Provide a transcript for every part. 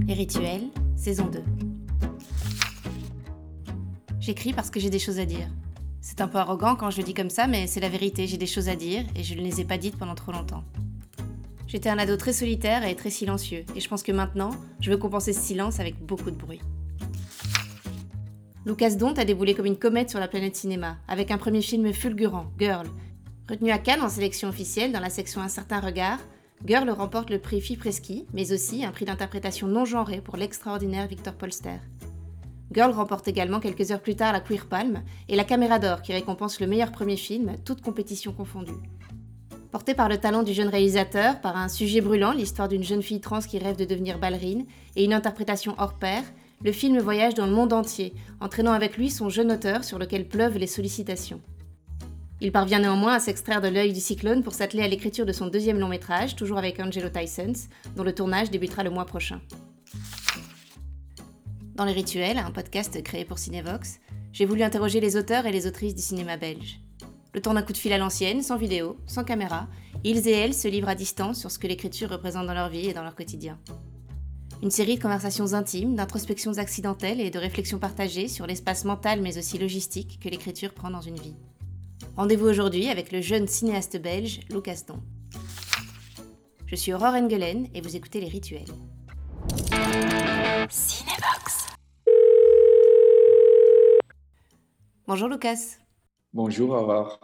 Les rituels, saison 2. J'écris parce que j'ai des choses à dire. C'est un peu arrogant quand je le dis comme ça, mais c'est la vérité, j'ai des choses à dire et je ne les ai pas dites pendant trop longtemps. J'étais un ado très solitaire et très silencieux, et je pense que maintenant, je veux compenser ce silence avec beaucoup de bruit. Lucas Dont a déboulé comme une comète sur la planète cinéma, avec un premier film fulgurant, Girl. Retenu à Cannes en sélection officielle dans la section Un certain regard, Girl remporte le prix Fipreschi, mais aussi un prix d'interprétation non genré pour l'extraordinaire Victor Polster. Girl remporte également quelques heures plus tard la Queer Palm et la Caméra d'Or qui récompense le meilleur premier film, toute compétition confondue. Porté par le talent du jeune réalisateur, par un sujet brûlant, l'histoire d'une jeune fille trans qui rêve de devenir ballerine, et une interprétation hors pair, le film voyage dans le monde entier, entraînant avec lui son jeune auteur sur lequel pleuvent les sollicitations. Il parvient néanmoins à s'extraire de l'œil du cyclone pour s'atteler à l'écriture de son deuxième long métrage, toujours avec Angelo Tysons, dont le tournage débutera le mois prochain. Dans Les Rituels, un podcast créé pour Cinevox, j'ai voulu interroger les auteurs et les autrices du cinéma belge. Le temps d'un coup de fil à l'ancienne, sans vidéo, sans caméra, ils et elles se livrent à distance sur ce que l'écriture représente dans leur vie et dans leur quotidien. Une série de conversations intimes, d'introspections accidentelles et de réflexions partagées sur l'espace mental mais aussi logistique que l'écriture prend dans une vie. Rendez-vous aujourd'hui avec le jeune cinéaste belge Lucas Don. Je suis Aurore Engelen et vous écoutez Les Rituels. Cinébox. Bonjour Lucas. Bonjour Aurore.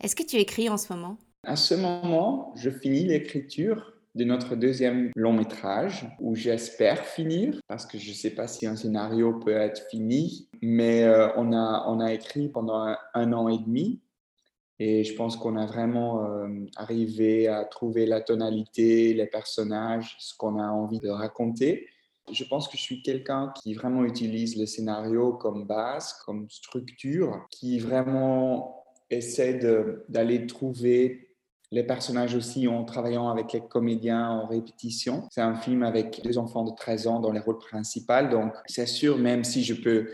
Est-ce que tu écris en ce moment? À ce moment, je finis l'écriture de notre deuxième long métrage, où j'espère finir, parce que je ne sais pas si un scénario peut être fini, mais euh, on, a, on a écrit pendant un an et demi et je pense qu'on a vraiment euh, arrivé à trouver la tonalité, les personnages, ce qu'on a envie de raconter. Je pense que je suis quelqu'un qui vraiment utilise le scénario comme base, comme structure, qui vraiment essaie d'aller trouver les personnages aussi en travaillant avec les comédiens en répétition. C'est un film avec deux enfants de 13 ans dans les rôles principaux, donc c'est sûr, même si je peux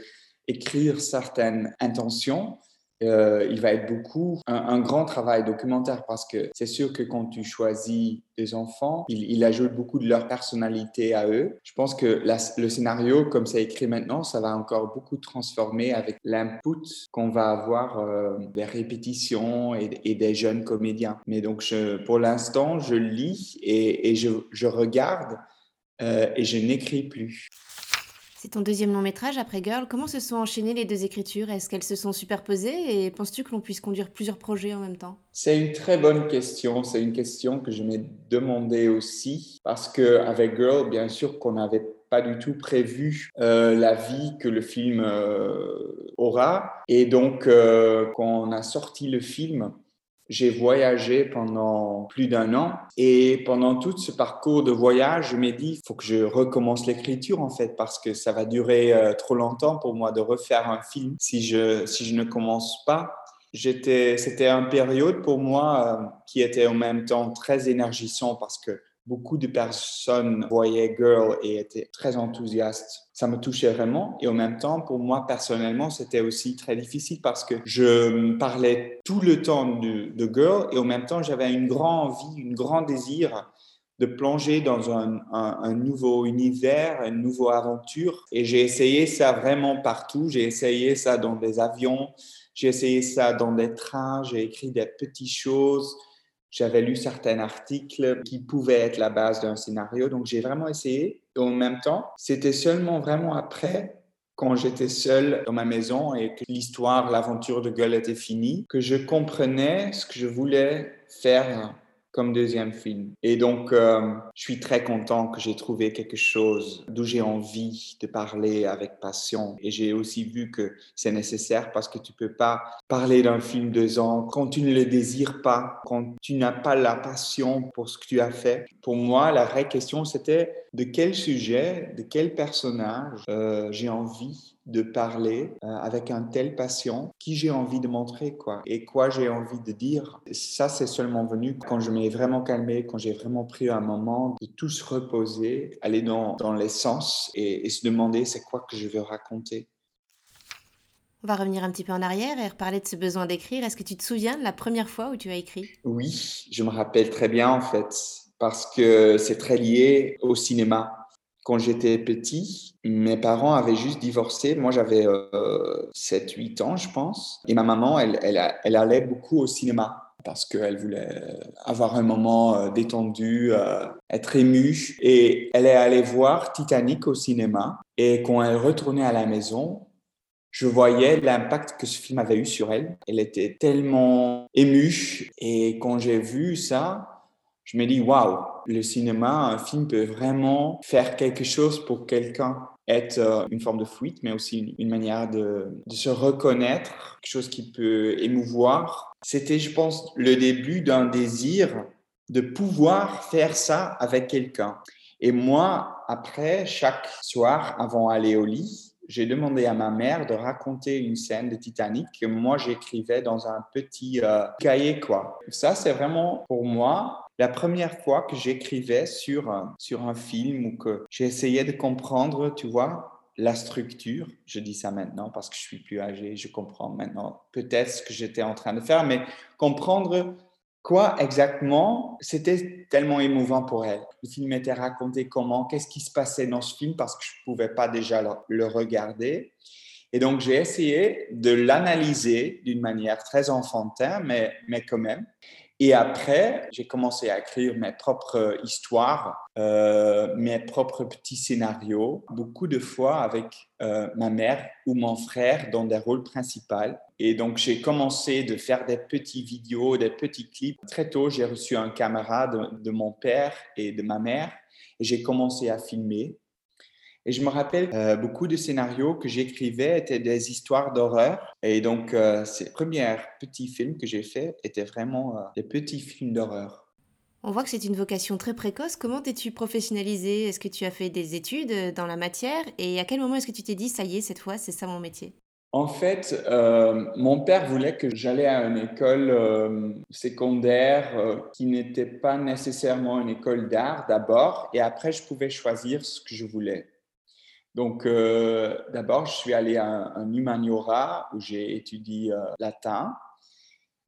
écrire certaines intentions, euh, il va être beaucoup un, grand travail documentaire parce que c'est sûr que quand tu choisis des enfants, il, ajoute beaucoup de leur personnalité à eux. Je pense que le scénario, comme c'est écrit maintenant, ça va encore beaucoup transformer avec l'input qu'on va avoir euh, des répétitions et, des jeunes comédiens. Mais donc, pour l'instant, je lis et, je, je, regarde euh, et je n'écris plus. C'est ton deuxième long métrage après Girl. Comment se sont enchaînées les deux écritures? Est-ce qu'elles se sont superposées? Et penses-tu que l'on puisse conduire plusieurs projets en même temps? C'est une très bonne question. C'est une question que je m'ai demandé aussi. Parce qu'avec Girl, bien sûr qu'on n'avait pas du tout prévu euh, la vie que le film euh, aura. Et donc, euh, quand on a sorti le film, j'ai voyagé pendant plus d'un an et pendant tout ce parcours de voyage, je m'ai dit, faut que je recommence l'écriture en fait parce que ça va durer euh, trop longtemps pour moi de refaire un film si je, si je ne commence pas. C'était une période pour moi euh, qui était en même temps très énergisant parce que beaucoup de personnes voyaient Girl et étaient très enthousiastes. Ça me touchait vraiment. Et en même temps, pour moi, personnellement, c'était aussi très difficile parce que je parlais tout le temps de, Girl et en même temps, j'avais une grande envie, une grand désir de plonger dans un, un, nouveau univers, une nouvelle aventure. Et j'ai essayé ça vraiment partout. J'ai essayé ça dans des avions, j'ai essayé ça dans des trains, j'ai écrit des petites choses. J'avais lu certains articles qui pouvaient être la base d'un scénario, donc j'ai vraiment essayé. Et en même temps, c'était seulement vraiment après, quand j'étais seul dans ma maison et que l'histoire, l'aventure de Gueule était finie, que je comprenais ce que je voulais faire comme deuxième film. Et donc, euh, je suis très content que j'ai trouvé quelque chose d'où j'ai envie de parler avec passion. Et j'ai aussi vu que c'est nécessaire parce que tu peux pas parler d'un film deux ans quand tu ne le désires pas, quand tu n'as pas la passion pour ce que tu as fait. Pour moi, la vraie question, c'était de quel sujet, de quel personnage euh, j'ai envie de parler euh, avec un tel patient, qui j'ai envie de montrer, quoi, et quoi j'ai envie de dire. Ça, c'est seulement venu quand je m'ai vraiment calmé, quand j'ai vraiment pris un moment de tout se reposer, aller dans, dans l'essence et, et se demander c'est quoi que je veux raconter. On va revenir un petit peu en arrière et reparler de ce besoin d'écrire. Est-ce que tu te souviens de la première fois où tu as écrit? Oui, je me rappelle très bien en fait, parce que c'est très lié au cinéma quand j'étais petit, mes parents avaient juste divorcé. Moi, j'avais 7-8 ans, je pense. Et ma maman, elle, elle, allait beaucoup au cinéma parce qu'elle voulait avoir un moment détendu, être émue. Et elle est allée voir Titanic au cinéma. Et quand elle retournait à la maison, je voyais l'impact que ce film avait eu sur elle. Elle était tellement émue. Et quand j'ai vu ça, je me dis, waouh, le cinéma, un film peut vraiment faire quelque chose pour quelqu'un être euh, une forme de fuite, mais aussi une manière de, de, se reconnaître, quelque chose qui peut émouvoir. C'était, je pense, le début d'un désir de pouvoir faire ça avec quelqu'un. Et moi, après, chaque soir, avant d'aller au lit, j'ai demandé à ma mère de raconter une scène de Titanic que moi j'écrivais dans un petit euh, cahier quoi. Ça c'est vraiment pour moi la première fois que j'écrivais sur un, sur un film ou que j'essayais de comprendre, tu vois, la structure. Je dis ça maintenant parce que je suis plus âgé, je comprends maintenant peut-être ce que j'étais en train de faire, mais comprendre Quoi exactement C'était tellement émouvant pour elle? Le film était raconté comment, qu'est-ce qui se passait dans ce film parce que je ne pouvais pas déjà le, regarder. Et donc, j'ai essayé de l'analyser d'une manière très enfantin, mais, mais quand même. Et après, j'ai commencé à écrire mes propres histoires, euh, mes propres petits scénarios, beaucoup de fois avec euh, ma mère ou mon frère dans des rôles principaux. Et donc, j'ai commencé de faire des petits vidéos, des petits clips. Très tôt, j'ai reçu un camarade de mon père et de ma mère et j'ai commencé à filmer. Et je me rappelle, euh, beaucoup de scénarios que j'écrivais étaient des histoires d'horreur. Et donc, euh, ces premiers petits films que j'ai faits étaient vraiment euh, des petits films d'horreur. On voit que c'est une vocation très précoce. Comment t'es-tu professionnalisé? Est-ce que tu as fait des études dans la matière? Et à quel moment est-ce que tu t'es dit, ça y est, cette fois, c'est ça mon métier? En fait, mon père voulait que j'allais à une école secondaire qui n'était pas nécessairement une école d'art d'abord, et après je pouvais choisir ce que je voulais. Donc, euh, d'abord, je suis allé à un, humaniora où j'ai étudié euh, latin.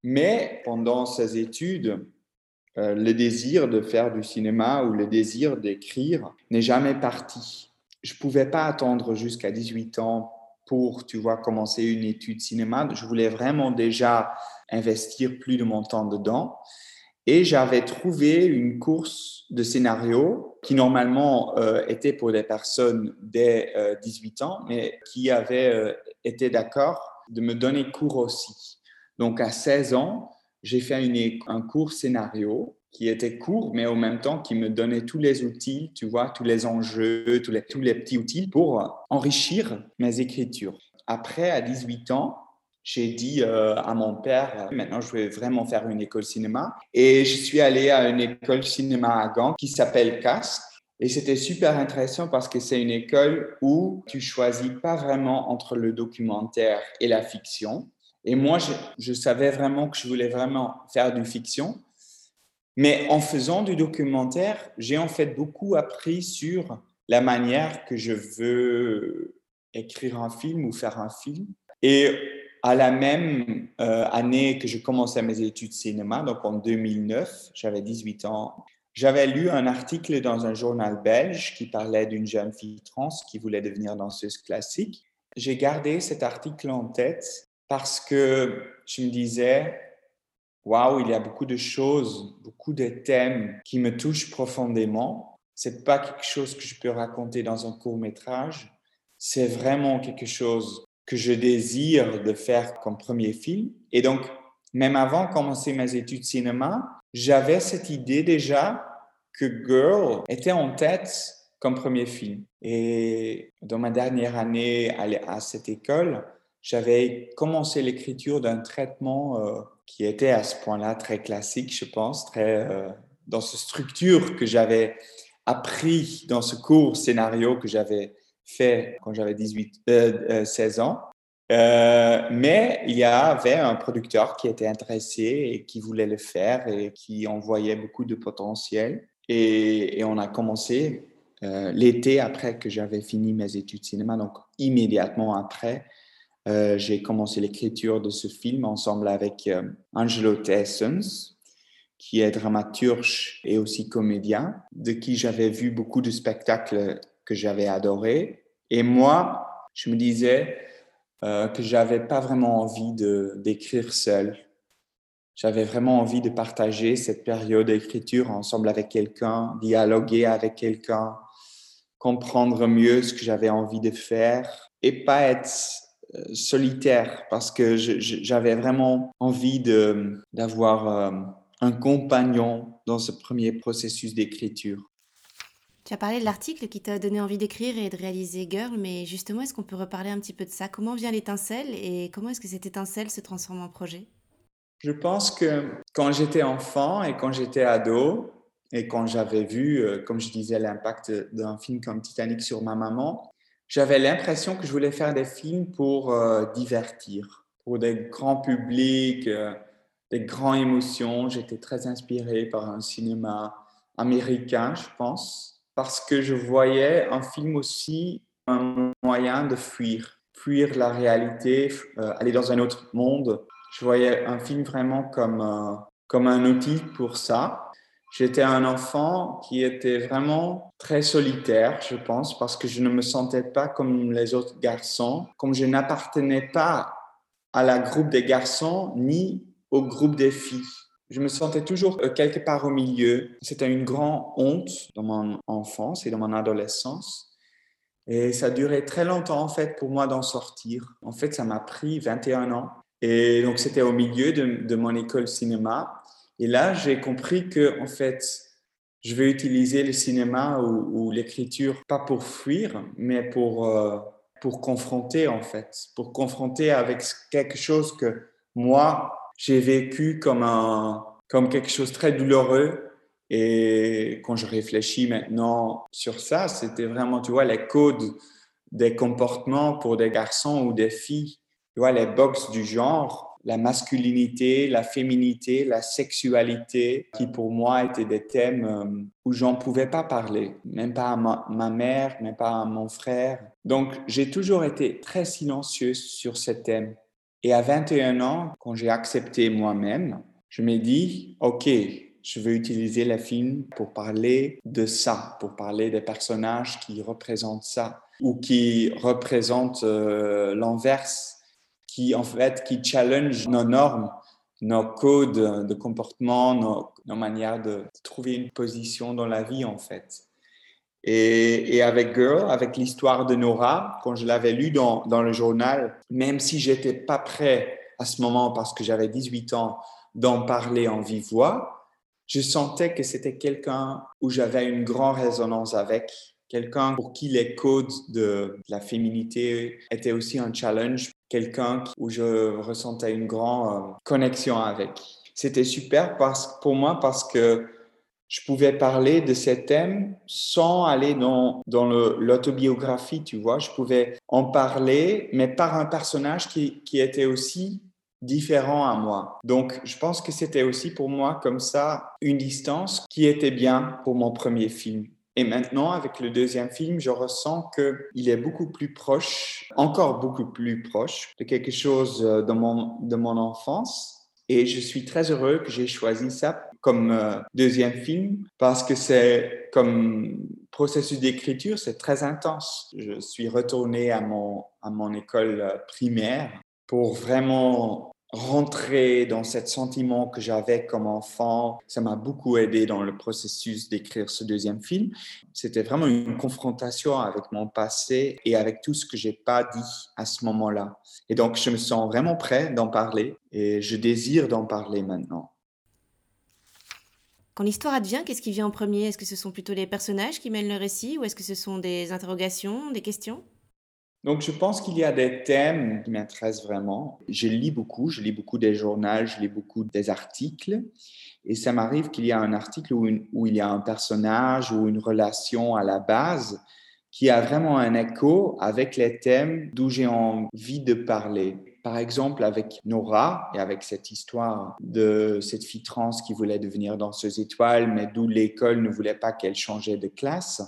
Mais pendant ces études, euh, le désir de faire du cinéma ou le désir d'écrire n'est jamais parti. Je ne pouvais pas attendre jusqu'à 18 ans pour, tu vois, commencer une étude cinéma. Je voulais vraiment déjà investir plus de mon temps dedans. Et j'avais trouvé une course de scénario qui normalement euh, était pour des personnes dès 18 euh, ans, mais qui avaient euh, été d'accord de me donner cours aussi. Donc à 16 ans, j'ai fait un cours scénario qui était court, mais en même temps qui me donnait tous les outils, tu vois, tous les enjeux, tous les, tous les petits outils pour enrichir mes écritures. Après, à 18 ans, j'ai dit euh, à mon père, maintenant je vais vraiment faire une école cinéma. Et je suis allé à une école cinéma à Gand qui s'appelle Casque. Et c'était super intéressant parce que c'est une école où tu choisis pas vraiment entre le documentaire et la fiction. Et moi, je, je savais vraiment que je voulais vraiment faire du fiction. Mais en faisant du documentaire, j'ai en fait beaucoup appris sur la manière que je veux écrire un film ou faire un film. Et à la même euh, année que je commençais mes études cinéma, donc en 2009, j'avais 18 ans, j'avais lu un article dans un journal belge qui parlait d'une jeune fille trans qui voulait devenir danseuse classique. J'ai gardé cet article en tête parce que je me disais, waouh, il y a beaucoup de choses, beaucoup de thèmes qui me touchent profondément. C'est pas quelque chose que je peux raconter dans un court métrage. C'est vraiment quelque chose que je désire de faire comme premier film. Et donc, même avant de commencer mes études cinéma, j'avais cette idée déjà que Girl était en tête comme premier film. Et dans ma dernière année à cette école, j'avais commencé l'écriture d'un traitement euh, qui était à ce point-là très classique, je pense, très euh, dans cette structure que j'avais appris dans ce cours scénario que j'avais fait quand j'avais 18, 16 ans. Euh, mais il y avait un producteur qui était intéressé et qui voulait le faire et qui en voyait beaucoup de potentiel. Et, on a commencé euh, l'été après que j'avais fini mes études cinéma, donc immédiatement après, euh, j'ai commencé l'écriture de ce film ensemble avec Angelo Tessens, qui est dramaturge et aussi comédien, de qui j'avais vu beaucoup de spectacles que j'avais adoré. Et moi, je me disais euh, que j'avais pas vraiment envie de d'écrire seul. J'avais vraiment envie de partager cette période d'écriture ensemble avec quelqu'un, dialoguer avec quelqu'un, comprendre mieux ce que j'avais envie de faire et pas être euh, solitaire parce que j'avais vraiment envie d'avoir euh, un compagnon dans ce premier processus d'écriture. Tu as parlé de l'article qui t'a donné envie d'écrire et de réaliser Girl, mais justement, est-ce qu'on peut reparler un petit peu de ça? Comment vient l'étincelle et comment est-ce que cette étincelle se transforme en projet? Je pense que quand j'étais enfant et quand j'étais ado, et quand j'avais vu, euh, comme je disais, l'impact d'un film comme Titanic sur ma maman, j'avais l'impression que je voulais faire des films pour euh, divertir, pour des grands publics, euh, des grandes émotions. J'étais très inspiré par un cinéma américain, je pense parce que je voyais un film aussi un moyen de fuir, fuir la réalité, euh, aller dans un autre monde. Je voyais un film vraiment comme, comme un outil pour ça. J'étais un enfant qui était vraiment très solitaire, je pense, parce que je ne me sentais pas comme les autres garçons, comme je n'appartenais pas à la groupe des garçons ni au groupe des filles. Je me sentais toujours euh, quelque part au milieu. C'était une grande honte dans mon enfance et dans mon adolescence. Et ça duré très longtemps, en fait, pour moi d'en sortir. En fait, ça m'a pris 21 ans. Et donc, c'était au milieu de, mon école cinéma. Et là, j'ai compris que, en fait, je vais utiliser le cinéma ou, l'écriture pas pour fuir, mais pour, euh, pour confronter, en fait. Pour confronter avec quelque chose que moi, j'ai vécu comme, un, comme quelque chose de très douloureux. Et quand je réfléchis maintenant sur ça, c'était vraiment, tu vois, les codes des comportements pour des garçons ou des filles, tu vois, les box du genre, la masculinité, la féminité, la sexualité, qui pour moi étaient des thèmes euh, où j'en pouvais pas parler, même pas à ma, mère, même pas à mon frère. Donc, j'ai toujours été très silencieuse sur ces thèmes. Et à 21 ans, quand j'ai accepté moi-même, je me dit, OK, je veux utiliser le film pour parler de ça, pour parler des personnages qui représentent ça ou qui représentent euh, l'inverse, qui en fait, qui challenge nos normes, nos codes de comportement, nos, manières de trouver une position dans la vie en fait. Et, avec Girl, avec l'histoire de Nora, quand je l'avais lu dans, dans, le journal, même si j'étais pas prêt à ce moment parce que j'avais 18 ans d'en parler en vive voix, je sentais que c'était quelqu'un où j'avais une grande résonance avec, quelqu'un pour qui les codes de la féminité étaient aussi un challenge, quelqu'un où je ressentais une grande euh, connexion avec. C'était super parce, pour moi parce que je pouvais parler de ces thèmes sans aller dans, dans l'autobiographie, tu vois. Je pouvais en parler, mais par un personnage qui, qui était aussi différent à moi. Donc, je pense que c'était aussi pour moi comme ça une distance qui était bien pour mon premier film. Et maintenant, avec le deuxième film, je ressens qu'il est beaucoup plus proche, encore beaucoup plus proche de quelque chose euh, de mon, de mon enfance. Et je suis très heureux que j'ai choisi ça comme euh, deuxième film parce que c'est comme processus d'écriture, c'est très intense. Je suis retourné à mon, à mon école euh, primaire pour vraiment rentrer dans ce sentiment que j'avais comme enfant. Ça m'a beaucoup aidé dans le processus d'écrire ce deuxième film. C'était vraiment une confrontation avec mon passé et avec tout ce que j'ai pas dit à ce moment-là. Et donc, je me sens vraiment prêt d'en parler et je désire d'en parler maintenant. Quand l'histoire advient, qu'est-ce qui vient en premier? Est-ce que ce sont plutôt les personnages qui mènent le récit ou est-ce que ce sont des interrogations, des questions? Donc, je pense qu'il y a des thèmes qui m'intéressent vraiment. Je lis beaucoup, je lis beaucoup des journaux, je lis beaucoup des articles. Et ça m'arrive qu'il y a un article où, où, il y a un personnage ou une relation à la base qui a vraiment un écho avec les thèmes d'où j'ai envie de parler. Par exemple, avec Nora et avec cette histoire de cette fille trans qui voulait devenir danseuse étoile, mais d'où l'école ne voulait pas qu'elle changeait de classe,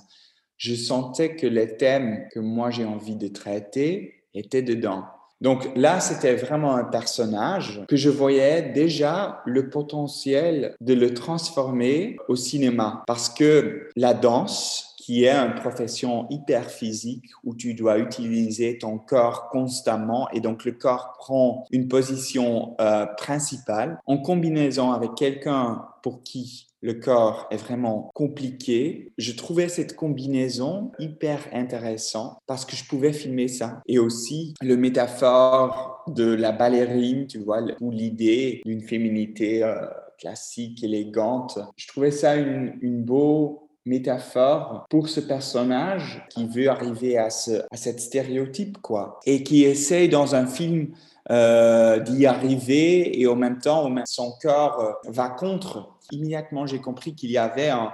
je sentais que les thèmes que moi j'ai envie de traiter étaient dedans. Donc là, c'était vraiment un personnage que je voyais déjà le potentiel de le transformer au cinéma parce que la danse, qui est une profession hyper physique où tu dois utiliser ton corps constamment et donc le corps prend une position euh, principale en combinaison avec quelqu'un pour qui le corps est vraiment compliqué. Je trouvais cette combinaison hyper intéressante parce que je pouvais filmer ça. Et aussi le métaphore de la ballerine, tu vois, ou l'idée d'une féminité euh, classique, élégante. Je trouvais ça une, une beau métaphore pour ce personnage qui veut arriver à, ce, à cette stéréotype, quoi, et qui essaie dans un film euh, d'y arriver et en même temps, son corps euh, va contre. Immédiatement, j'ai compris qu'il y avait un,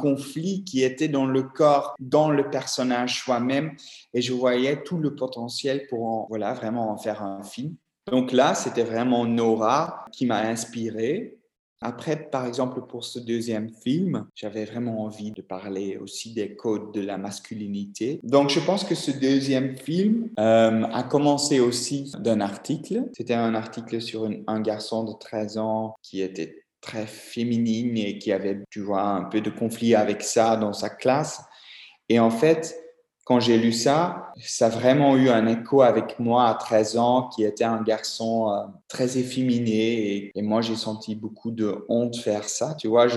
conflit qui était dans le corps, dans le personnage soi-même, et je voyais tout le potentiel pour en, voilà, vraiment en faire un film. Donc là, c'était vraiment Nora qui m'a inspiré. Après, par exemple, pour ce deuxième film, j'avais vraiment envie de parler aussi des codes de la masculinité. Donc, je pense que ce deuxième film euh, a commencé aussi d'un article. C'était un article sur un garçon de 13 ans qui était très féminine et qui avait, tu vois, un peu de conflit avec ça dans sa classe. Et en fait, quand j'ai lu ça, ça a vraiment eu un écho avec moi à 13 ans, qui était un garçon euh, très efféminé. Et, moi, j'ai senti beaucoup de honte faire ça. Tu vois,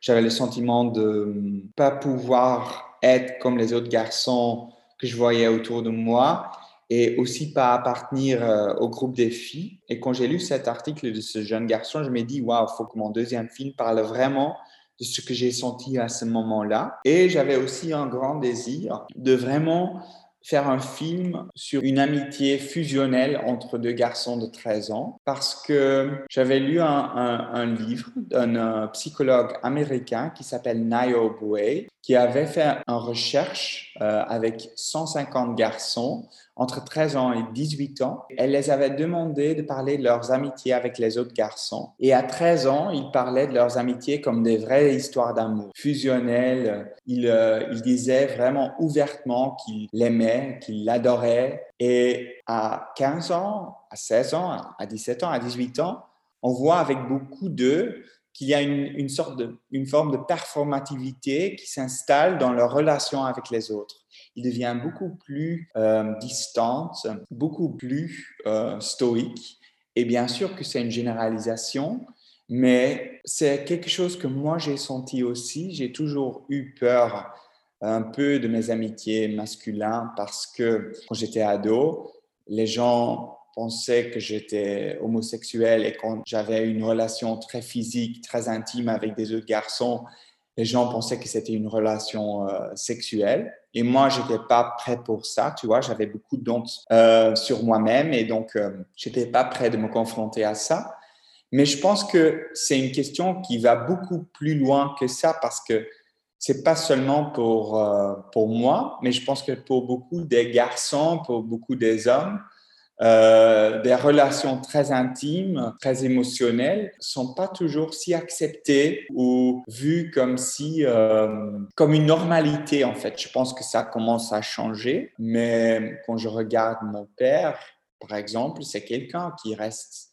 j'avais le sentiment de ne pas pouvoir être comme les autres garçons que je voyais autour de moi et aussi pas appartenir euh, au groupe des filles. Et quand j'ai lu cet article de ce jeune garçon, je me dis, waouh, faut que mon deuxième film parle vraiment de ce que j'ai senti à ce moment-là. Et j'avais aussi un grand désir de vraiment faire un film sur une amitié fusionnelle entre deux garçons de 13 ans parce que j'avais lu un, livre d'un psychologue américain qui s'appelle Niall Boué qui avait fait une recherche euh, avec 150 garçons entre 13 ans et 18 ans. Elle les avait demandé de parler de leurs amitiés avec les autres garçons. Et à 13 ans, ils parlaient de leurs amitiés comme des vraies histoires d'amour, fusionnelles. Ils, euh, disaient vraiment ouvertement qu'ils l'aimaient, qu'ils l'adoraient. Et à 15 ans, à 16 ans, à 17 ans, à 18 ans, on voit avec beaucoup d'eux qu'il y a une, une, sorte de, une forme de performativité qui s'installe dans leur relation avec les autres il devient beaucoup plus euh, distante, beaucoup plus euh, stoïque. Et bien sûr que c'est une généralisation, mais c'est quelque chose que moi j'ai senti aussi. J'ai toujours eu peur un peu de mes amitiés masculines parce que quand j'étais ado, les gens pensaient que j'étais homosexuel et quand j'avais une relation très physique, très intime avec des autres garçons, les gens pensaient que c'était une relation euh, sexuelle. Et moi, je n'étais pas prêt pour ça, tu vois. J'avais beaucoup d'honte euh, sur moi-même et donc euh, je n'étais pas prêt de me confronter à ça. Mais je pense que c'est une question qui va beaucoup plus loin que ça parce que c'est pas seulement pour, pour moi, mais je pense que pour beaucoup des garçons, pour beaucoup des hommes, euh, des relations très intimes, très émotionnelles, sont pas toujours si acceptées ou vues comme si, euh, comme une normalité en fait. Je pense que ça commence à changer, mais quand je regarde mon père, par exemple, c'est quelqu'un qui reste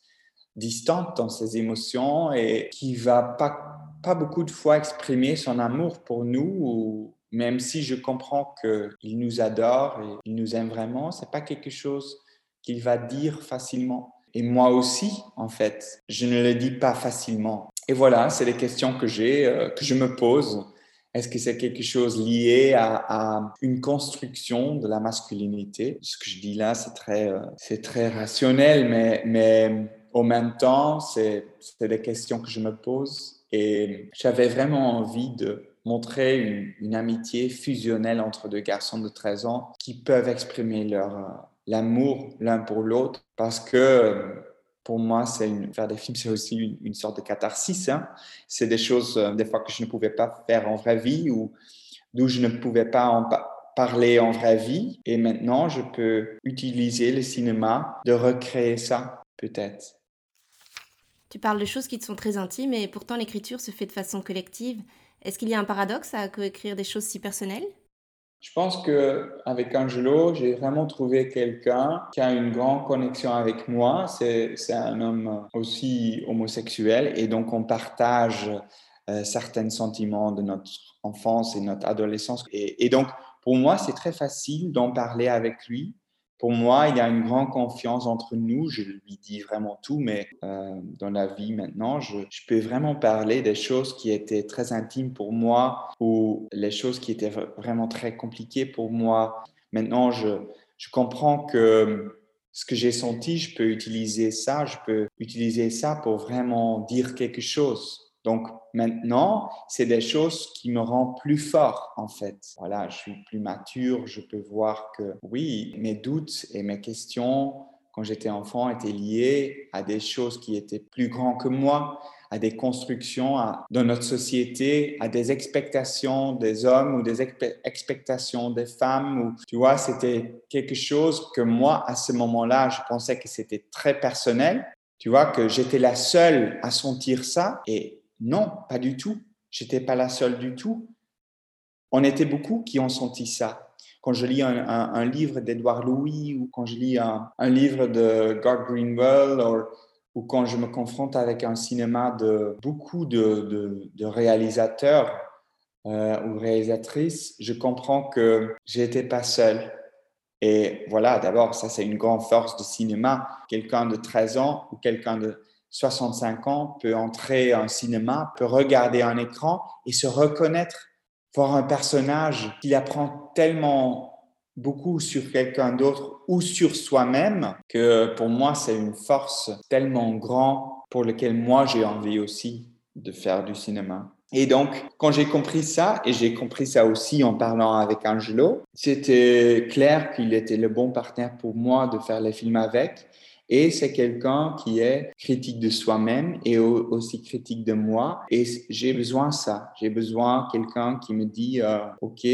distant dans ses émotions et qui va pas, pas beaucoup de fois exprimer son amour pour nous ou même si je comprends qu'il nous adore et il nous aime vraiment, c'est pas quelque chose qu'il va dire facilement. Et moi aussi, en fait, je ne le dis pas facilement. Et voilà, c'est les questions que j'ai, euh, que je me pose. Est-ce que c'est quelque chose lié à, une construction de la masculinité? Ce que je dis là, c'est très, euh, c'est très rationnel, mais, mais au même temps, c'est des questions que je me pose. Et j'avais vraiment envie de montrer une, une, amitié fusionnelle entre deux garçons de 13 ans qui peuvent exprimer leur, euh, l'amour l'un pour l'autre parce que pour moi, c'est faire des films, c'est aussi une, sorte de catharsis. Hein. C'est des choses, euh, des fois, que je ne pouvais pas faire en vraie vie ou d'où je ne pouvais pas en parler en vraie vie. Et maintenant, je peux utiliser le cinéma de recréer ça, peut-être. Tu parles de choses qui te sont très intimes et pourtant l'écriture se fait de façon collective. Est-ce qu'il y a un paradoxe à coécrire des choses si personnelles? Je pense que avec Angelo, j'ai vraiment trouvé quelqu'un qui a une grande connexion avec moi. C'est un homme aussi homosexuel et donc on partage euh, certains sentiments de notre enfance et notre adolescence. Et, donc, pour moi, c'est très facile d'en parler avec lui. Pour moi, il y a une grande confiance entre nous. Je lui dis vraiment tout, mais euh, dans la vie maintenant, je, peux vraiment parler des choses qui étaient très intimes pour moi ou les choses qui étaient vraiment très compliquées pour moi. Maintenant, je, je comprends que ce que j'ai senti, je peux utiliser ça, je peux utiliser ça pour vraiment dire quelque chose. Donc maintenant, c'est des choses qui me rendent plus fort en fait. Voilà, je suis plus mature, je peux voir que oui, mes doutes et mes questions quand j'étais enfant étaient liées à des choses qui étaient plus grandes que moi, à des constructions dans notre société, à des expectations des hommes ou des expectations des femmes. Tu vois, c'était quelque chose que moi, à ce moment-là, je pensais que c'était très personnel. Tu vois, que j'étais la seule à sentir ça. Et non, pas du tout. J'étais pas la seule du tout. On était beaucoup qui ont senti ça. Quand je lis un, livre d'Edouard Louis ou quand je lis un, livre de Gord Greenwell ou, quand je me confronte avec un cinéma de beaucoup de, réalisateurs euh, ou réalisatrices, je comprends que j'étais pas seul. Et voilà, d'abord, ça c'est une grande force de cinéma. Quelqu'un de 13 ans ou quelqu'un de 65 ans peut entrer en cinéma, peut regarder un écran et se reconnaître, voir un personnage qu'il apprend tellement beaucoup sur quelqu'un d'autre ou sur soi-même que pour moi c'est une force tellement grande pour laquelle moi j'ai envie aussi de faire du cinéma. Et donc, quand j'ai compris ça, et j'ai compris ça aussi en parlant avec Angelo, c'était clair qu'il était le bon partenaire pour moi de faire les films avec. Et c'est quelqu'un qui est critique de soi-même et aussi critique de moi. Et j'ai besoin de ça. J'ai besoin de quelqu'un qui me dit, euh, OK,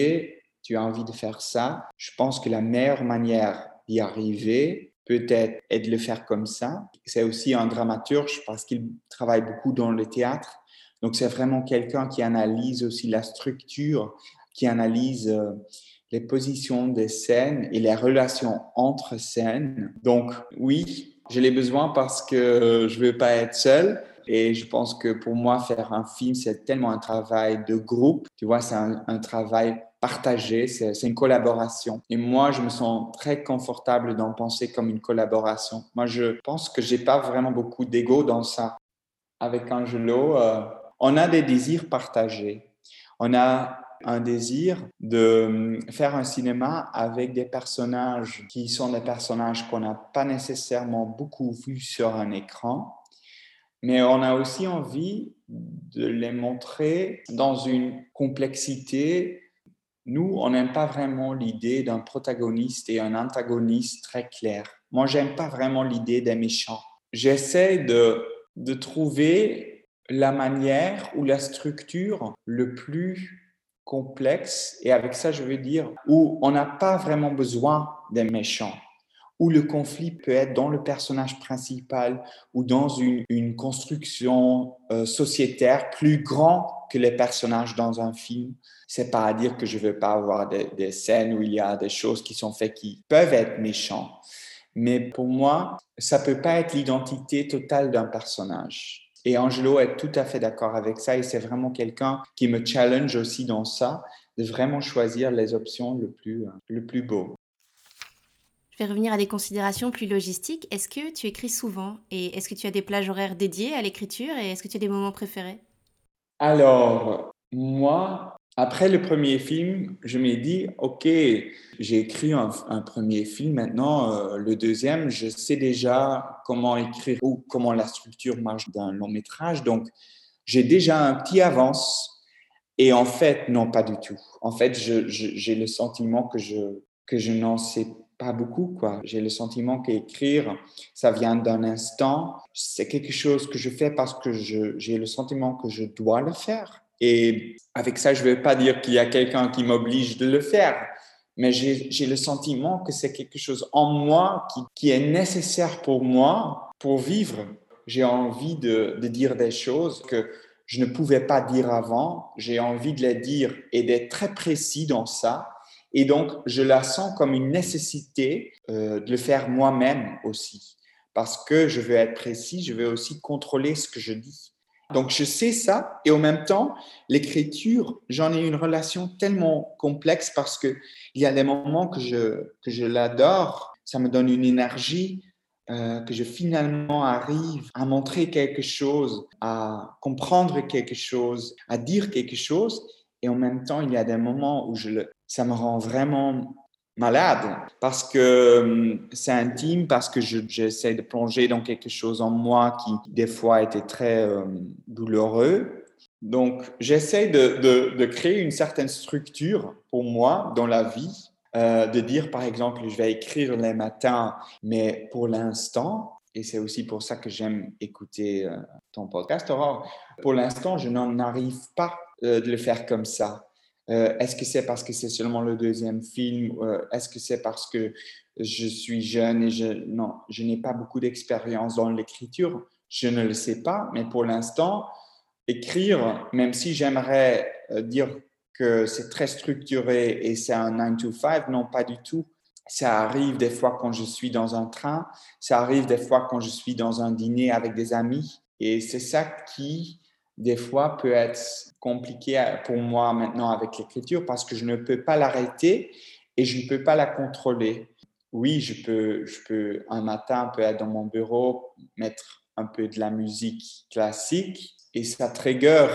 tu as envie de faire ça. Je pense que la meilleure manière d'y arriver, peut-être, est de le faire comme ça. C'est aussi un dramaturge parce qu'il travaille beaucoup dans le théâtre. Donc, c'est vraiment quelqu'un qui analyse aussi la structure, qui analyse... Euh, les positions des scènes et les relations entre scènes. Donc oui, je l'ai besoin parce que je veux pas être seul. Et je pense que pour moi, faire un film, c'est tellement un travail de groupe. Tu vois, c'est un, travail partagé, c'est une collaboration. Et moi, je me sens très confortable d'en penser comme une collaboration. Moi, je pense que j'ai pas vraiment beaucoup d'ego dans ça. Avec Angelo, euh, on a des désirs partagés. On a un désir de hum, faire un cinéma avec des personnages qui sont des personnages qu'on n'a pas nécessairement beaucoup vus sur un écran, mais on a aussi envie de les montrer dans une complexité. Nous, on n'aime pas vraiment l'idée d'un protagoniste et un antagoniste très clair. Moi, j'aime pas vraiment l'idée des méchants. J'essaie de, de trouver la manière ou la structure le plus complexe, et avec ça, je veux dire, où on n'a pas vraiment besoin des méchants, où le conflit peut être dans le personnage principal ou dans une, construction euh, sociétaire plus grand que les personnages dans un film. C'est pas à dire que je veux pas avoir des, scènes où il y a des choses qui sont faites qui peuvent être méchants. Mais pour moi, ça peut pas être l'identité totale d'un personnage. Et Angelo est tout à fait d'accord avec ça et c'est vraiment quelqu'un qui me challenge aussi dans ça, de vraiment choisir les options le plus, euh, le plus beau. Je vais revenir à des considérations plus logistiques. Est-ce que tu écris souvent et est-ce que tu as des plages horaires dédiées à l'écriture et est-ce que tu as des moments préférés? Alors, moi, après le premier film, je m'ai dit, OK, j'ai écrit un, premier film, maintenant euh, le deuxième, je sais déjà comment écrire ou comment la structure marche d'un long métrage, donc j'ai déjà un petit avance. Et en fait, non, pas du tout. En fait, j'ai le sentiment que je, que je n'en sais pas beaucoup, quoi. J'ai le sentiment qu'écrire, ça vient d'un instant. C'est quelque chose que je fais parce que j'ai le sentiment que je dois le faire et avec ça, je ne veux pas dire qu'il y a quelqu'un qui m'oblige de le faire, mais j'ai le sentiment que c'est quelque chose en moi qui, est nécessaire pour moi pour vivre. J'ai envie de, de, dire des choses que je ne pouvais pas dire avant. J'ai envie de les dire et d'être très précis dans ça. Et donc, je la sens comme une nécessité euh, de le faire moi-même aussi. Parce que je veux être précis, je veux aussi contrôler ce que je dis. Donc, je sais ça et en même temps, l'écriture, j'en ai une relation tellement complexe parce que il y a des moments que je, que je l'adore, ça me donne une énergie, euh, que je finalement arrive à montrer quelque chose, à comprendre quelque chose, à dire quelque chose. Et en même temps, il y a des moments où je le, ça me rend vraiment malade parce que hum, c'est intime, parce que j'essaie de plonger dans quelque chose en moi qui des fois était très hum, douloureux. Donc j'essaie de, créer une certaine structure pour moi dans la vie, euh, de dire par exemple je vais écrire les matins, mais pour l'instant, et c'est aussi pour ça que j'aime écouter euh, ton podcast, Aurore, pour l'instant je n'en arrive pas euh, de le faire comme ça. Euh, est-ce que c'est parce que c'est seulement le deuxième film euh, Est-ce que c'est parce que je suis jeune et je non, je n'ai pas beaucoup d'expérience dans l'écriture? Je ne le sais pas, mais pour l'instant, écrire, même si j'aimerais euh, dire que c'est très structuré et c'est un 9 to 5, non, pas du tout. Ça arrive des fois quand je suis dans un train, ça arrive des fois quand je suis dans un dîner avec des amis. Et c'est ça qui des fois peut être compliqué pour moi maintenant avec l'écriture parce que je ne peux pas l'arrêter et je ne peux pas la contrôler. Oui, je peux, je peux un matin, peut être dans mon bureau, mettre un peu de la musique classique et ça trigger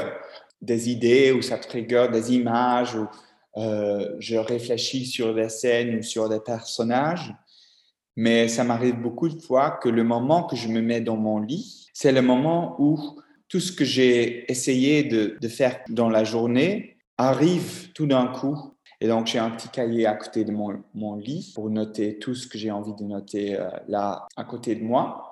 des idées ou ça trigger des images ou euh, je réfléchis sur des scènes ou sur des personnages. Mais ça m'arrive beaucoup de fois que le moment que je me mets dans mon lit, c'est le moment où tout ce que j'ai essayé de, faire dans la journée arrive tout d'un coup. Et donc, j'ai un petit cahier à côté de mon, lit pour noter tout ce que j'ai envie de noter euh, là à côté de moi.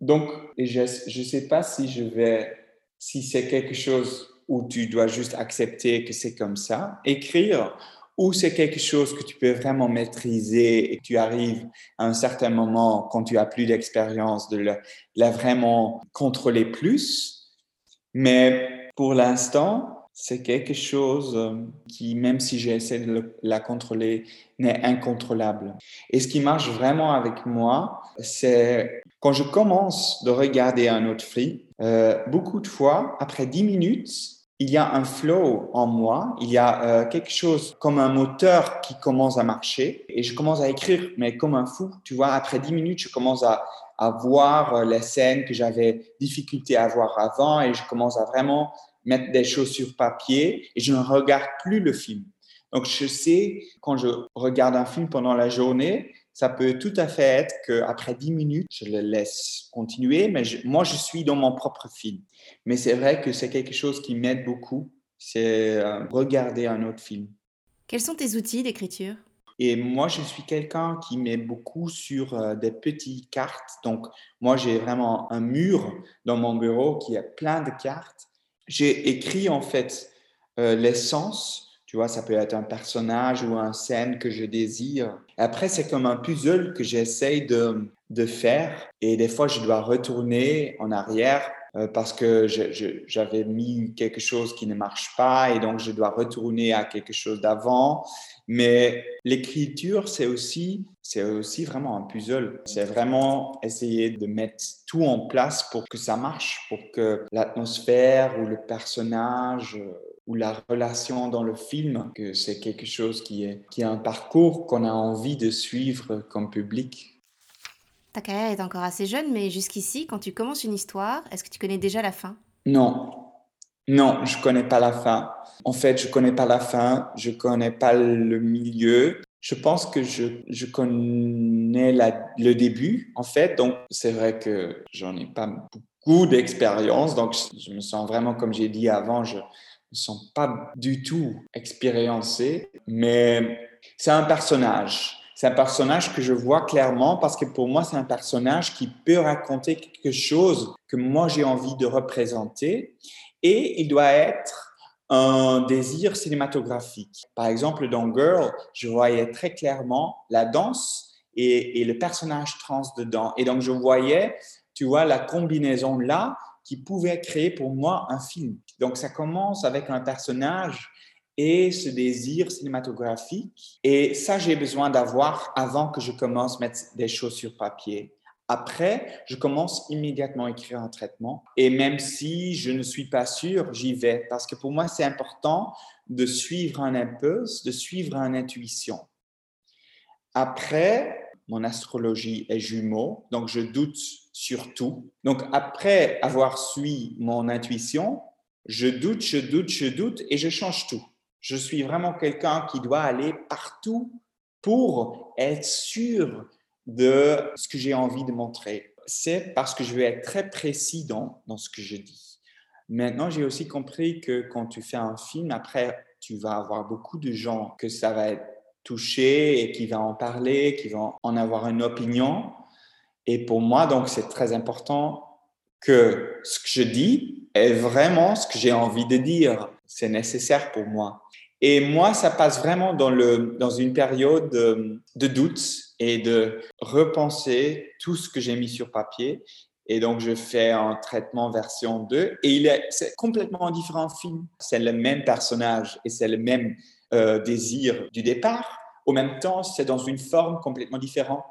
Donc, je ne sais pas si je vais, si c'est quelque chose où tu dois juste accepter que c'est comme ça, écrire, ou c'est quelque chose que tu peux vraiment maîtriser et que tu arrives à un certain moment, quand tu as plus d'expérience, de la vraiment contrôler plus. Mais pour l'instant, c'est quelque chose euh, qui, même si j'essaie de la contrôler, n'est incontrôlable. Et ce qui marche vraiment avec moi, c'est quand je commence de regarder un autre film, euh, beaucoup de fois, après 10 minutes, il y a un flow en moi, il y a euh, quelque chose comme un moteur qui commence à marcher et je commence à écrire, mais comme un fou. Tu vois, après 10 minutes, je commence à, à voir euh, les scènes que j'avais difficulté à voir avant et je commence à vraiment mettre des choses sur papier et je ne regarde plus le film. Donc, je sais, quand je regarde un film pendant la journée, ça peut tout à fait être qu'après 10 minutes, je le laisse continuer, mais moi, je suis dans mon propre film. Mais c'est vrai que c'est quelque chose qui m'aide beaucoup, c'est euh, regarder un autre film. Quels sont tes outils d'écriture? Et moi, je suis quelqu'un qui met beaucoup sur euh, des petites cartes. Donc, moi, j'ai vraiment un mur dans mon bureau qui a plein de cartes. J'ai écrit en fait euh, l'essence. Tu vois, ça peut être un personnage ou un scène que je désire. après, c'est comme un puzzle que j'essaye de, de faire. Et des fois, je dois retourner en arrière parce que j'avais mis quelque chose qui ne marche pas et donc je dois retourner à quelque chose d'avant. Mais l'écriture, c'est aussi, aussi vraiment un puzzle. C'est vraiment essayer de mettre tout en place pour que ça marche, pour que l'atmosphère ou le personnage euh, ou la relation dans le film, que c'est quelque chose qui est, qui est un parcours qu'on a envie de suivre comme public. Ta carrière est encore assez jeune, mais jusqu'ici, quand tu commences une histoire, est-ce que tu connais déjà la fin? Non, non, je connais pas la fin. En fait, je connais pas la fin, je connais pas le milieu. Je pense que je, je connais la, le début, en fait. Donc, c'est vrai que j'en ai pas beaucoup d'expérience. Donc, je me sens vraiment, comme j'ai dit avant, je me sens pas du tout expériencé. Mais c'est un personnage. C'est un personnage que je vois clairement parce que pour moi, c'est un personnage qui peut raconter quelque chose que moi, j'ai envie de représenter et il doit être un désir cinématographique. Par exemple, dans Girl, je voyais très clairement la danse et, le personnage trans dedans. Et donc, je voyais, tu vois, la combinaison là qui pouvait créer pour moi un film. Donc, ça commence avec un personnage et ce désir cinématographique. Et ça, j'ai besoin d'avoir avant que je commence à mettre des choses sur papier Après, je commence immédiatement à écrire un traitement. Et même si je ne suis pas sûr, j'y vais. Parce que pour moi, c'est important de suivre un impulse, de suivre une intuition. Après, mon astrologie est jumeau, donc je doute sur tout. Donc après avoir suivi mon intuition, je doute, je doute, je doute et je change tout. Je suis vraiment quelqu'un qui doit aller partout pour être sûr de ce que j'ai envie de montrer. C'est parce que je vais être très précis dans, dans ce que je dis. Maintenant, j'ai aussi compris que quand tu fais un film, après, tu vas avoir beaucoup de gens que ça va être touché et qui va en parler, qui vont en avoir une opinion. Et pour moi, donc, c'est très important que ce que je dis est vraiment ce que j'ai envie de dire. C'est nécessaire pour moi. Et moi, ça passe vraiment dans, le, dans une période de, de doute et de repenser tout ce que j'ai mis sur papier. Et donc, je fais un traitement version 2. Et il est, c'est complètement différent film. C'est le même personnage et c'est le même euh, désir du départ. Au même temps, c'est dans une forme complètement différente.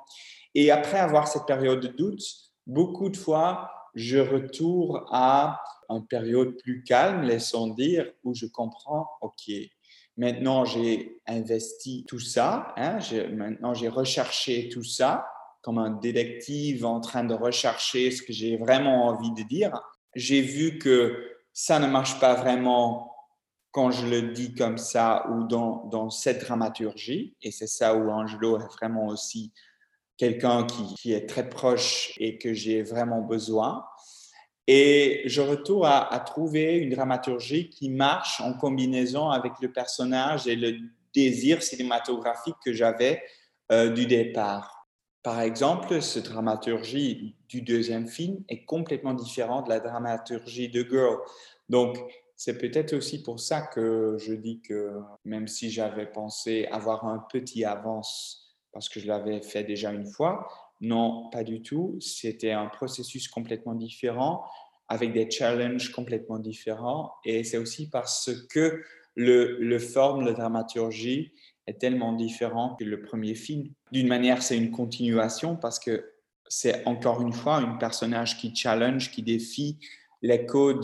Et après avoir cette période de doute, beaucoup de fois, je retourne à une période plus calme, laissons dire, où je comprends, OK, Maintenant, j'ai investi tout ça. Hein, maintenant, j'ai recherché tout ça comme un détective en train de rechercher ce que j'ai vraiment envie de dire. J'ai vu que ça ne marche pas vraiment quand je le dis comme ça ou dans, dans cette dramaturgie. Et c'est ça où Angelo est vraiment aussi quelqu'un qui, est très proche et que j'ai vraiment besoin. Et je retourne à, trouver une dramaturgie qui marche en combinaison avec le personnage et le désir cinématographique que j'avais euh, du départ. Par exemple, cette dramaturgie du deuxième film est complètement différente de la dramaturgie de Girl. Donc, c'est peut-être aussi pour ça que je dis que même si j'avais pensé avoir un petit avance, parce que je l'avais fait déjà une fois, non, pas du tout. C'était un processus complètement différent, avec des challenges complètement différents. Et c'est aussi parce que le, le forme, la dramaturgie est tellement différent que le premier film. D'une manière, c'est une continuation parce que c'est encore une fois un personnage qui challenge, qui défie les codes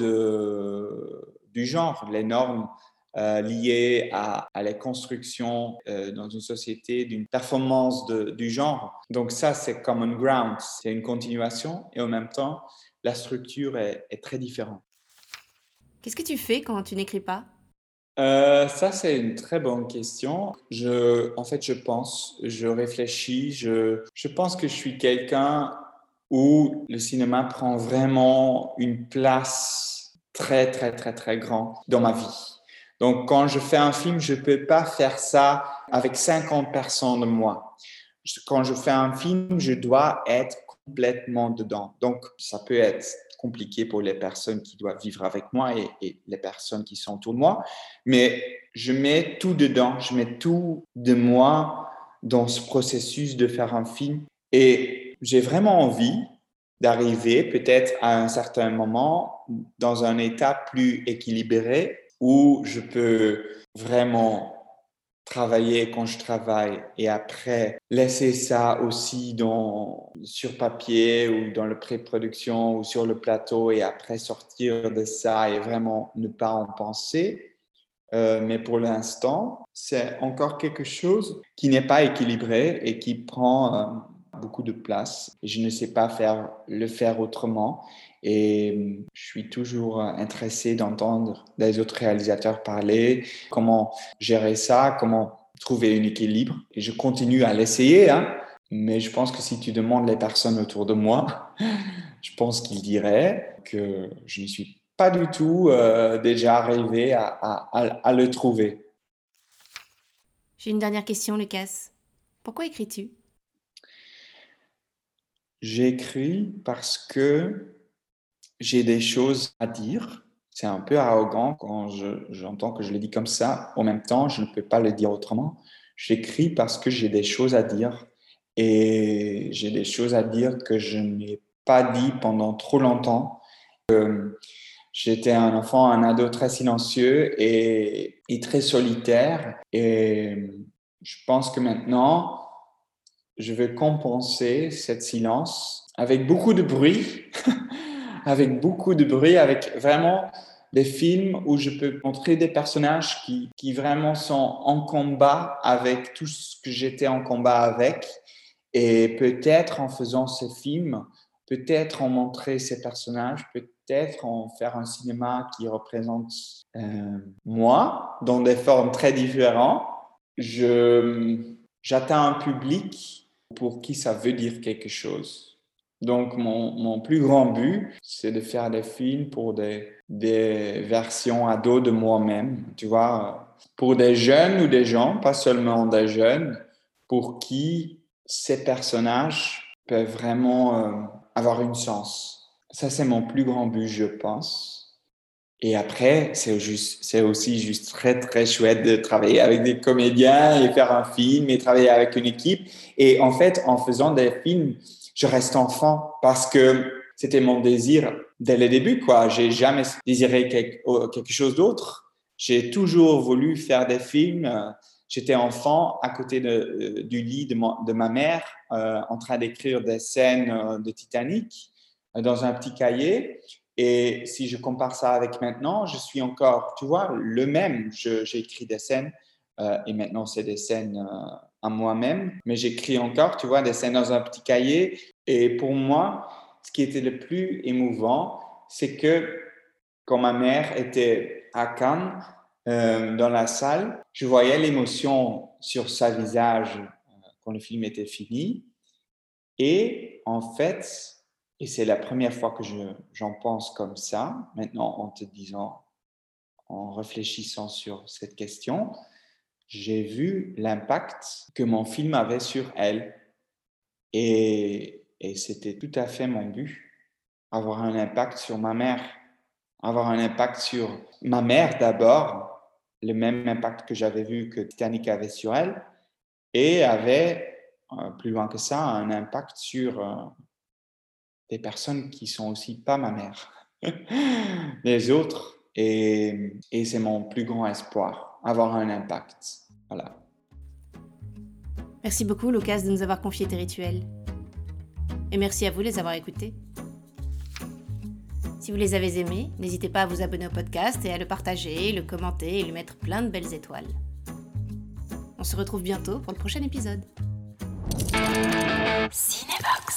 du genre, les normes euh, liées à, à, la construction euh, dans une société d'une performance de, du genre. Donc ça, c'est common ground, c'est une continuation et en même temps, la structure est, très différente. Qu'est-ce que tu fais quand tu n'écris pas? Euh, ça, c'est une très bonne question. Je, en fait, je pense, je réfléchis, je, je pense que je suis quelqu'un où le cinéma prend vraiment une place très, très, très, très grande dans ma vie. Donc, quand je fais un film, je ne peux pas faire ça avec 50 personnes de moi. Quand je fais un film, je dois être complètement dedans. Donc, ça peut être compliqué pour les personnes qui doivent vivre avec moi et, les personnes qui sont autour de moi, mais je mets tout dedans, je mets tout de moi dans ce processus de faire un film et j'ai vraiment envie d'arriver peut-être à un certain moment dans un état plus équilibré où je peux vraiment travailler quand je travaille et après laisser ça aussi dans, sur papier ou dans le pré-production ou sur le plateau et après sortir de ça et vraiment ne pas en penser. Euh, mais pour l'instant, c'est encore quelque chose qui n'est pas équilibré et qui prend euh, beaucoup de place. Je ne sais pas faire, le faire autrement. Et hum, je suis toujours intéressé d'entendre les autres réalisateurs parler, comment gérer ça, comment trouver un équilibre. Et je continue à l'essayer, hein. mais je pense que si tu demandes les personnes autour de moi, je pense qu'ils diraient que je ne suis pas du tout euh, déjà arrivé à, à le trouver. J'ai une dernière question, Lucas. Pourquoi écris-tu? J'écris parce que j'ai des choses à dire. C'est un peu arrogant quand j'entends que je le dis comme ça. En même temps, je ne peux pas le dire autrement. J'écris parce que j'ai des choses à dire et j'ai des choses à dire que je n'ai pas dit pendant trop longtemps. Euh, j'étais un enfant, un ado très silencieux et, et très solitaire. Et je pense que maintenant, je veux compenser cette silence avec beaucoup de bruit, avec beaucoup de bruit, avec vraiment des films où je peux montrer des personnages qui, qui vraiment sont en combat avec tout ce que j'étais en combat avec. Et peut-être en faisant ces films, peut-être en montrer ces personnages, peut-être en faire un cinéma qui représente euh, moi dans des formes très différentes. J'atteins un public pour qui ça veut dire quelque chose. Donc, mon, mon plus grand but, c'est de faire des films pour des, des versions ados de moi-même, tu vois, pour des jeunes ou des gens, pas seulement des jeunes, pour qui ces personnages peuvent vraiment euh, avoir une chance. Ça, c'est mon plus grand but, je pense. Et après, c'est juste, c'est aussi juste très, très chouette de travailler avec des comédiens et faire un film et travailler avec une équipe. Et en fait, en faisant des films, je reste enfant parce que c'était mon désir dès le début, quoi. J'ai jamais désiré quelque, quelque chose d'autre. J'ai toujours voulu faire des films. J'étais enfant à côté de, euh, du lit de, de ma mère, euh, en train d'écrire des scènes euh, de Titanic dans un petit cahier. Et si je compare ça avec maintenant, je suis encore, tu vois, le même. J'ai écrit des scènes et maintenant c'est des scènes à moi-même, mais j'écris encore, tu vois, des scènes dans un petit cahier. Et pour moi, ce qui était le plus émouvant, c'est que quand ma mère était à Cannes, euh, dans la salle, je voyais l'émotion sur sa visage euh, quand le film était fini. Et en fait, et c'est la première fois que j'en pense comme ça, maintenant en te disant, en réfléchissant sur cette question, j'ai vu l'impact que mon film avait sur elle. Et, c'était tout à fait mon but, avoir un impact sur ma mère, avoir un impact sur ma mère d'abord, le même impact que j'avais vu que Titanic avait sur elle, et avait, euh, plus loin que ça, un impact sur euh, des personnes qui sont aussi pas ma mère, les autres. Et, et c'est mon plus grand espoir, avoir un impact. Voilà. Merci beaucoup, Lucas, de nous avoir confié tes rituels. Et merci à vous de les avoir écoutés. Si vous les avez aimés, n'hésitez pas à vous abonner au podcast et à le partager, le commenter et lui mettre plein de belles étoiles. On se retrouve bientôt pour le prochain épisode. Cinébox.